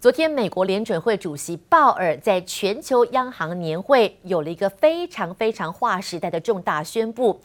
昨天，美国联准会主席鲍尔在全球央行年会有了一个非常非常划时代的重大宣布。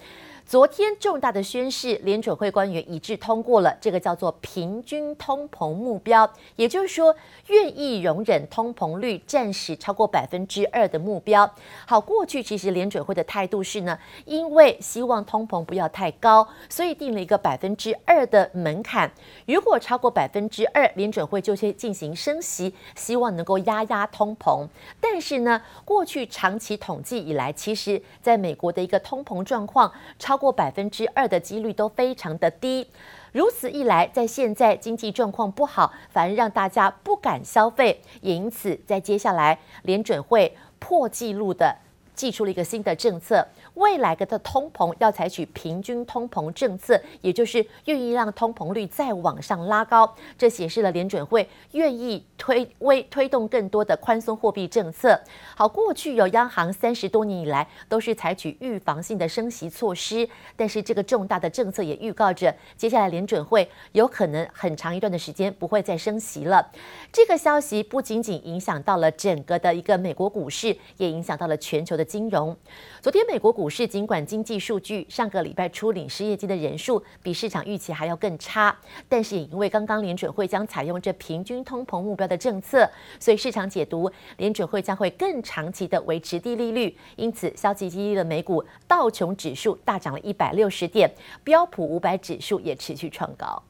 昨天重大的宣示，联准会官员一致通过了这个叫做平均通膨目标，也就是说，愿意容忍通膨率暂时超过百分之二的目标。好，过去其实联准会的态度是呢，因为希望通膨不要太高，所以定了一个百分之二的门槛。如果超过百分之二，联准会就先进行升息，希望能够压压通膨。但是呢，过去长期统计以来，其实在美国的一个通膨状况超。超过百分之二的几率都非常的低，如此一来，在现在经济状况不好，反而让大家不敢消费，因此在接下来联准会破纪录的寄出了一个新的政策。未来的通膨要采取平均通膨政策，也就是愿意让通膨率再往上拉高。这显示了联准会愿意推为推动更多的宽松货币政策。好，过去有央行三十多年以来都是采取预防性的升息措施，但是这个重大的政策也预告着接下来联准会有可能很长一段的时间不会再升息了。这个消息不仅仅影响到了整个的一个美国股市，也影响到了全球的金融。昨天美国股。股市尽管经济数据上个礼拜初领失业金的人数比市场预期还要更差，但是也因为刚刚联准会将采用这平均通膨目标的政策，所以市场解读联准会将会更长期的维持低利率，因此消极激励了美股道琼指数大涨了一百六十点，标普五百指数也持续创高。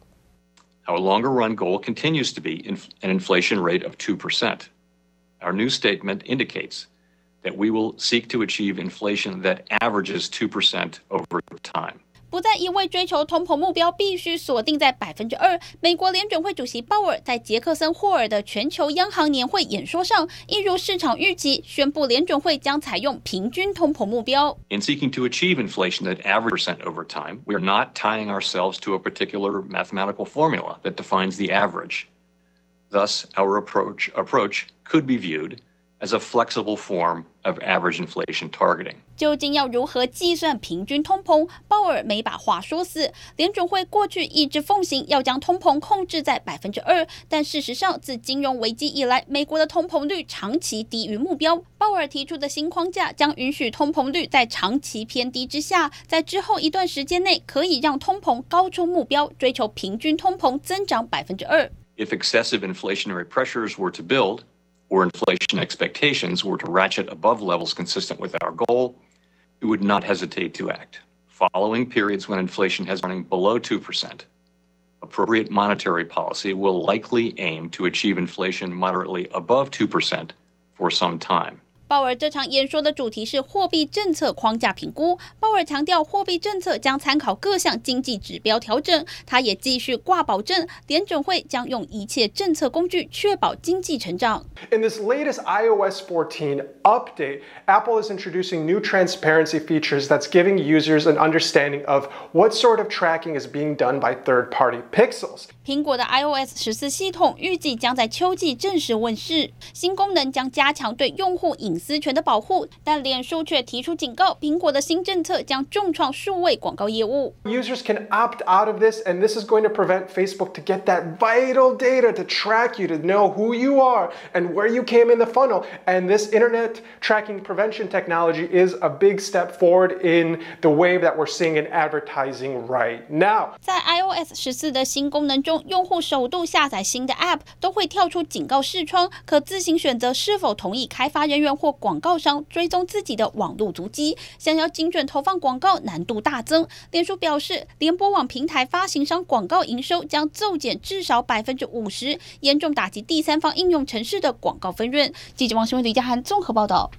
Our longer run goal continues to be an inflation rate of 2%. Our new statement indicates that we will seek to achieve inflation that averages 2% over time. 不再一味追求通膨目标必须锁定在百分之二。美国联准会主席鲍尔在杰克森霍尔的全球央行年会演说上，一如市场预期，宣布联准会将采用平均通膨目标。In seeking to achieve inflation that averages percent over time, we are not tying ourselves to a particular mathematical formula that defines the average. Thus, our approach approach could be viewed as a flexible form of average inflation targeting. 究竟要如何计算平均通膨？鲍尔没把话说死。联准会过去一直奉行要将通膨控制在百分之二，但事实上，自金融危机以来，美国的通膨率长期低于目标。鲍尔提出的新框架将允许通膨率在长期偏低之下，在之后一段时间内可以让通膨高出目标，追求平均通膨增长百分之二。If excessive inflationary pressures were to build, or inflation expectations were to ratchet above levels consistent with our goal, we would not hesitate to act. Following periods when inflation has running below 2%, appropriate monetary policy will likely aim to achieve inflation moderately above 2% for some time. 鲍尔这场演说的主题是货币政策框架评估。鲍尔强调，货币政策将参考各项经济指标调整。他也继续挂保证，联准会将用一切政策工具确保经济成长。In this latest iOS 14 update, Apple is introducing new transparency features that's giving users an understanding of what sort of tracking is being done by third-party pixels. 苹果的 iOS 十四系统预计将在秋季正式问世，新功能将加强对用户隐私权的保护，但脸书却提出警告，苹果的新政策将重创数位广告业务。Users can opt out of this, and this is going to prevent Facebook to get that vital data to track you, to know who you are and where you came in the funnel. And this internet tracking prevention technology is a big step forward in the wave that we're seeing in advertising right now. 在 iOS 十四的新功能中， 用户首度下载新的 App 都会跳出警告视窗，可自行选择是否同意开发人员或广告商追踪自己的网络足迹，想要精准投放广告难度大增。脸书表示，联播网平台发行商广告营收将骤减至少百分之五十，严重打击第三方应用程式的广告分润。记者王新文、李佳涵综合报道。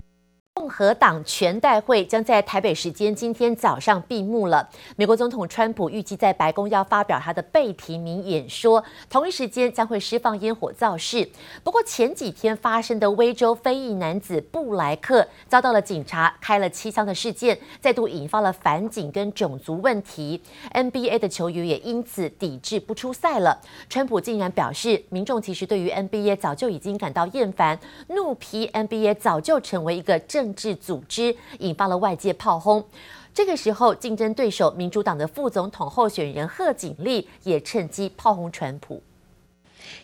共和党全代会将在台北时间今天早上闭幕了。美国总统川普预计在白宫要发表他的被提名演说，同一时间将会释放烟火造势。不过前几天发生的威州非裔男子布莱克遭到了警察开了七枪的事件，再度引发了反警跟种族问题。NBA 的球员也因此抵制不出赛了。川普竟然表示，民众其实对于 NBA 早就已经感到厌烦，怒批 NBA 早就成为一个政。政治组织引发了外界炮轰。这个时候，竞争对手民主党的副总统候选人贺锦丽也趁机炮轰川普。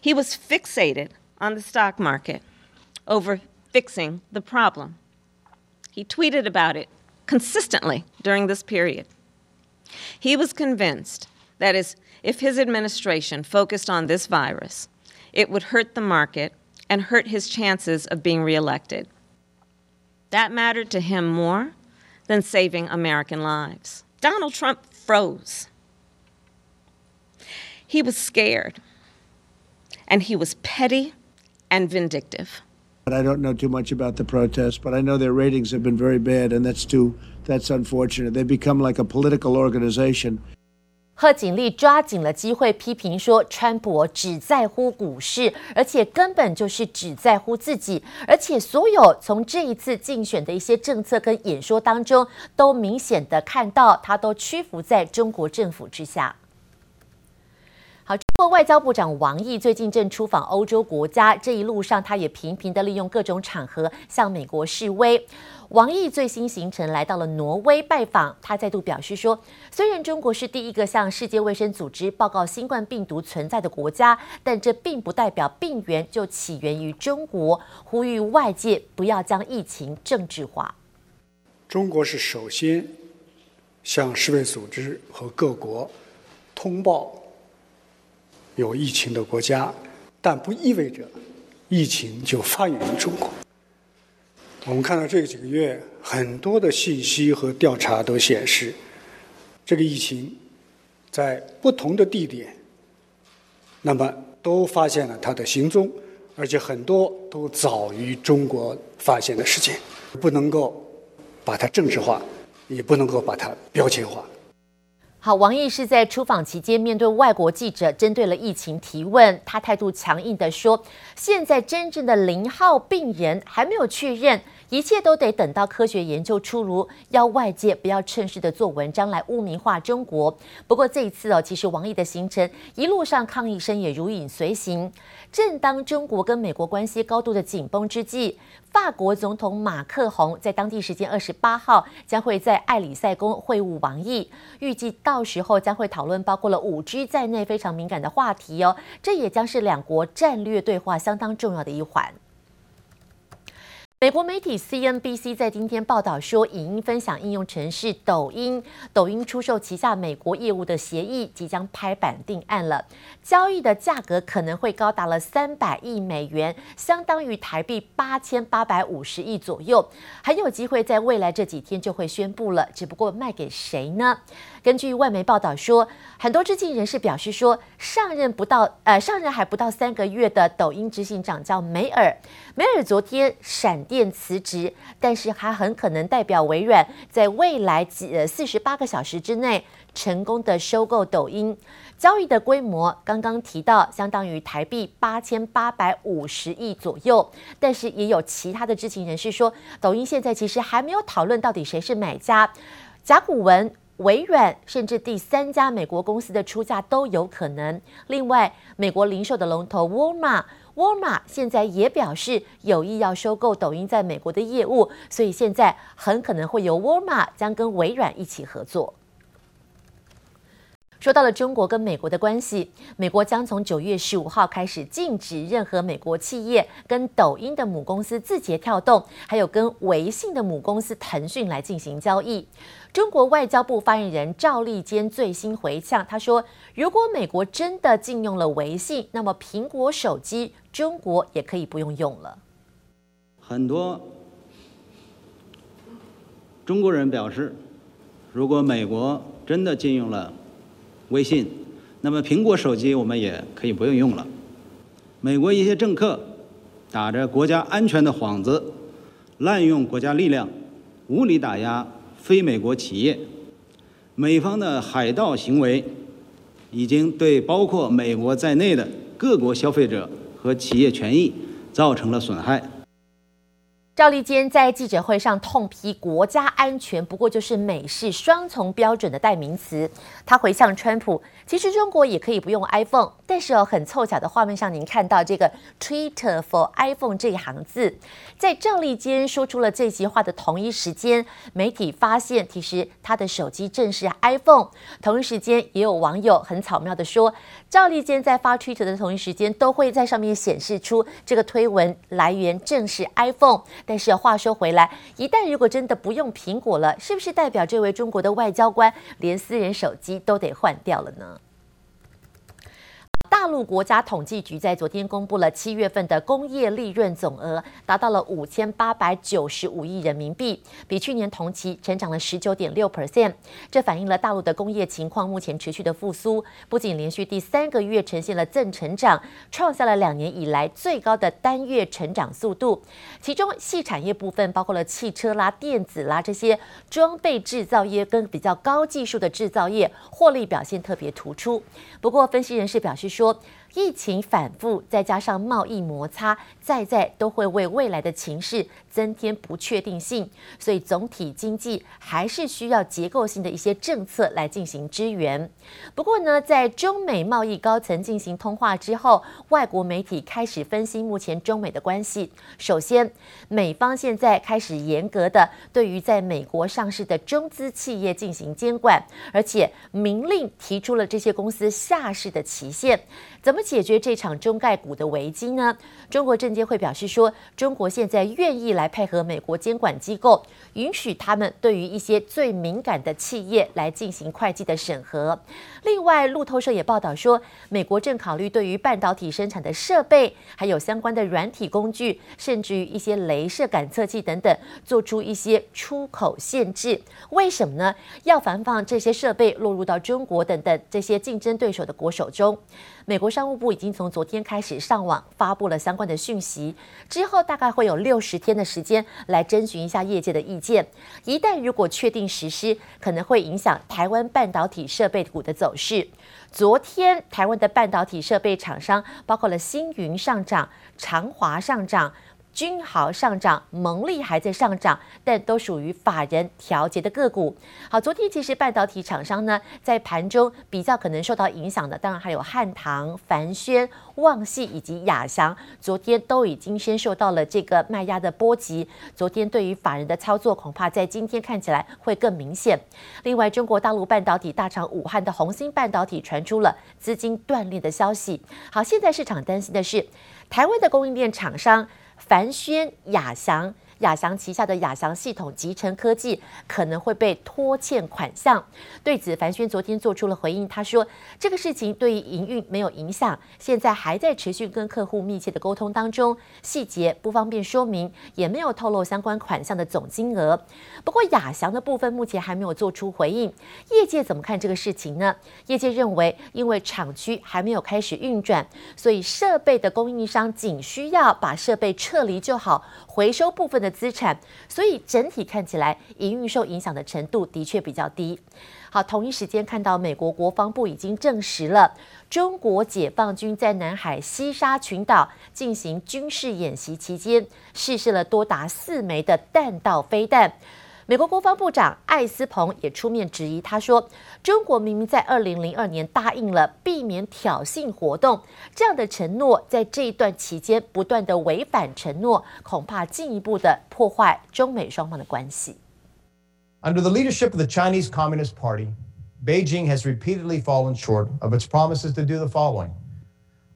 He was fixated on the stock market over fixing the problem. He tweeted about it consistently during this period. He was convinced that is, if his administration focused on this virus, it would hurt the market and hurt his chances of being reelected. That mattered to him more than saving American lives. Donald Trump froze. He was scared, and he was petty and vindictive. I don't know too much about the protests, but I know their ratings have been very bad, and that's too that's unfortunate. They've become like a political organization. 贺锦丽抓紧了机会批评说，川普只在乎股市，而且根本就是只在乎自己，而且所有从这一次竞选的一些政策跟演说当中，都明显的看到他都屈服在中国政府之下。好，中国外交部长王毅最近正出访欧洲国家，这一路上他也频频的利用各种场合向美国示威。王毅最新行程来到了挪威拜访，他再度表示说，虽然中国是第一个向世界卫生组织报告新冠病毒存在的国家，但这并不代表病源就起源于中国，呼吁外界不要将疫情政治化。中国是首先向世卫组织和各国通报。有疫情的国家，但不意味着疫情就发源于中国。我们看到这几个月很多的信息和调查都显示，这个疫情在不同的地点，那么都发现了它的行踪，而且很多都早于中国发现的时间，不能够把它政治化，也不能够把它标签化。好，王毅是在出访期间面对外国记者，针对了疫情提问，他态度强硬地说：“现在真正的零号病人还没有确认。”一切都得等到科学研究出炉，要外界不要趁势的做文章来污名化中国。不过这一次哦，其实王毅的行程一路上抗议声也如影随形。正当中国跟美国关系高度的紧绷之际，法国总统马克宏在当地时间二十八号将会在艾里塞宫会晤王毅，预计到时候将会讨论包括了五 G 在内非常敏感的话题哦。这也将是两国战略对话相当重要的一环。美国媒体 CNBC 在今天报道说，影音分享应用程式抖音，抖音出售旗下美国业务的协议即将拍板定案了，交易的价格可能会高达了三百亿美元，相当于台币八千八百五十亿左右，很有机会在未来这几天就会宣布了。只不过卖给谁呢？根据外媒报道说，很多知情人士表示说，上任不到呃上任还不到三个月的抖音执行长叫梅尔，梅尔昨天闪。电辞职，但是还很可能代表微软在未来几呃四十八个小时之内成功的收购抖音。交易的规模刚刚提到，相当于台币八千八百五十亿左右。但是也有其他的知情人士说，抖音现在其实还没有讨论到底谁是买家。甲骨文、微软甚至第三家美国公司的出价都有可能。另外，美国零售的龙头沃尔玛。沃尔玛现在也表示有意要收购抖音在美国的业务，所以现在很可能会由沃尔玛将跟微软一起合作。说到了中国跟美国的关系，美国将从九月十五号开始禁止任何美国企业跟抖音的母公司字节跳动，还有跟微信的母公司腾讯来进行交易。中国外交部发言人赵立坚最新回呛，他说：“如果美国真的禁用了微信，那么苹果手机中国也可以不用用了。”很多中国人表示，如果美国真的禁用了。微信，那么苹果手机我们也可以不用用了。美国一些政客打着国家安全的幌子，滥用国家力量，无理打压非美国企业。美方的海盗行为已经对包括美国在内的各国消费者和企业权益造成了损害。赵立坚在记者会上痛批国家安全不过就是美式双重标准的代名词。他回向川普，其实中国也可以不用 iPhone，但是哦，很凑巧的画面上，您看到这个 Twitter for iPhone 这一行字，在赵立坚说出了这席话的同一时间，媒体发现其实他的手机正是 iPhone。同一时间，也有网友很巧妙的说，赵立坚在发 Twitter 的同一时间，都会在上面显示出这个推文来源正是 iPhone。但是话说回来，一旦如果真的不用苹果了，是不是代表这位中国的外交官连私人手机都得换掉了呢？大陆国家统计局在昨天公布了七月份的工业利润总额，达到了五千八百九十五亿人民币，比去年同期成长了十九点六 percent。这反映了大陆的工业情况目前持续的复苏，不仅连续第三个月呈现了正成长，创下了两年以来最高的单月成长速度。其中，细产业部分包括了汽车啦、电子啦这些装备制造业跟比较高技术的制造业，获利表现特别突出。不过，分析人士表示说，疫情反复，再加上贸易摩擦，再再都会为未来的情势增添不确定性，所以总体经济还是需要结构性的一些政策来进行支援。不过呢，在中美贸易高层进行通话之后，外国媒体开始分析目前中美的关系。首先，美方现在开始严格的对于在美国上市的中资企业进行监管，而且明令提出了这些公司下市的期限。怎么解决这场中概股的危机呢？中国证监会表示说，中国现在愿意来来配合美国监管机构，允许他们对于一些最敏感的企业来进行会计的审核。另外，路透社也报道说，美国正考虑对于半导体生产的设备，还有相关的软体工具，甚至于一些镭射感测器等等，做出一些出口限制。为什么呢？要防范这些设备落入到中国等等这些竞争对手的国手中。美国商务部已经从昨天开始上网发布了相关的讯息，之后大概会有六十天的时间来征询一下业界的意见。一旦如果确定实施，可能会影响台湾半导体设备股的走势。昨天台湾的半导体设备厂商包括了星云上涨，长华上涨。均豪上涨，蒙利还在上涨，但都属于法人调节的个股。好，昨天其实半导体厂商呢，在盘中比较可能受到影响的，当然还有汉唐、凡轩、旺系以及亚翔，昨天都已经先受到了这个卖压的波及。昨天对于法人的操作，恐怕在今天看起来会更明显。另外，中国大陆半导体大厂武汉的宏芯半导体传出了资金断裂的消息。好，现在市场担心的是台湾的供应链厂商。樊轩雅祥。亚翔旗下的亚翔系统集成科技可能会被拖欠款项。对此，樊轩昨天做出了回应，他说：“这个事情对于营运没有影响，现在还在持续跟客户密切的沟通当中，细节不方便说明，也没有透露相关款项的总金额。不过，亚翔的部分目前还没有做出回应。业界怎么看这个事情呢？业界认为，因为厂区还没有开始运转，所以设备的供应商仅需要把设备撤离就好，回收部分的。”资产，所以整体看起来营运受影响的程度的确比较低。好，同一时间看到美国国防部已经证实了，中国解放军在南海西沙群岛进行军事演习期间，试射了多达四枚的弹道飞弹。美国国防部长艾斯彭也出面质疑，他说：“中国明明在二零零二年答应了避免挑衅活动，这样的承诺在这一段期间不断的违反承诺，恐怕进一步的破坏中美双方的关系。” Under the leadership of the Chinese Communist Party, Beijing has repeatedly fallen short of its promises to do the following: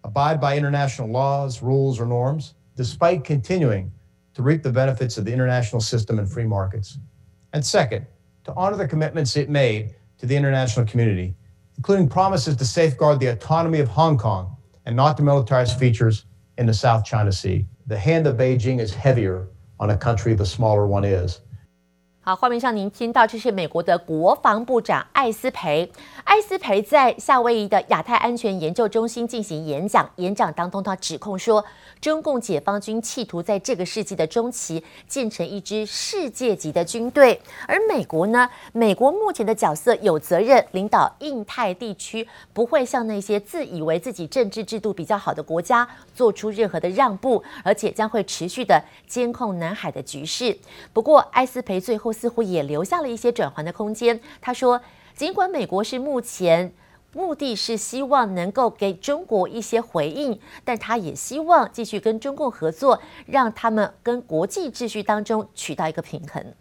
abide by international laws, rules, or norms, despite continuing to reap the benefits of the international system and free markets. And second, to honor the commitments it made to the international community, including promises to safeguard the autonomy of Hong Kong and not to militarize features in the South China Sea. The hand of Beijing is heavier on a country the smaller one is. 好，画面上您听到这是美国的国防部长艾斯培。艾斯培在夏威夷的亚太安全研究中心进行演讲，演讲当中他指控说，中共解放军企图在这个世纪的中期建成一支世界级的军队，而美国呢，美国目前的角色有责任领导印太地区，不会向那些自以为自己政治制度比较好的国家做出任何的让步，而且将会持续的监控南海的局势。不过，艾斯培最后。似乎也留下了一些转圜的空间。他说，尽管美国是目前目的是希望能够给中国一些回应，但他也希望继续跟中共合作，让他们跟国际秩序当中取到一个平衡。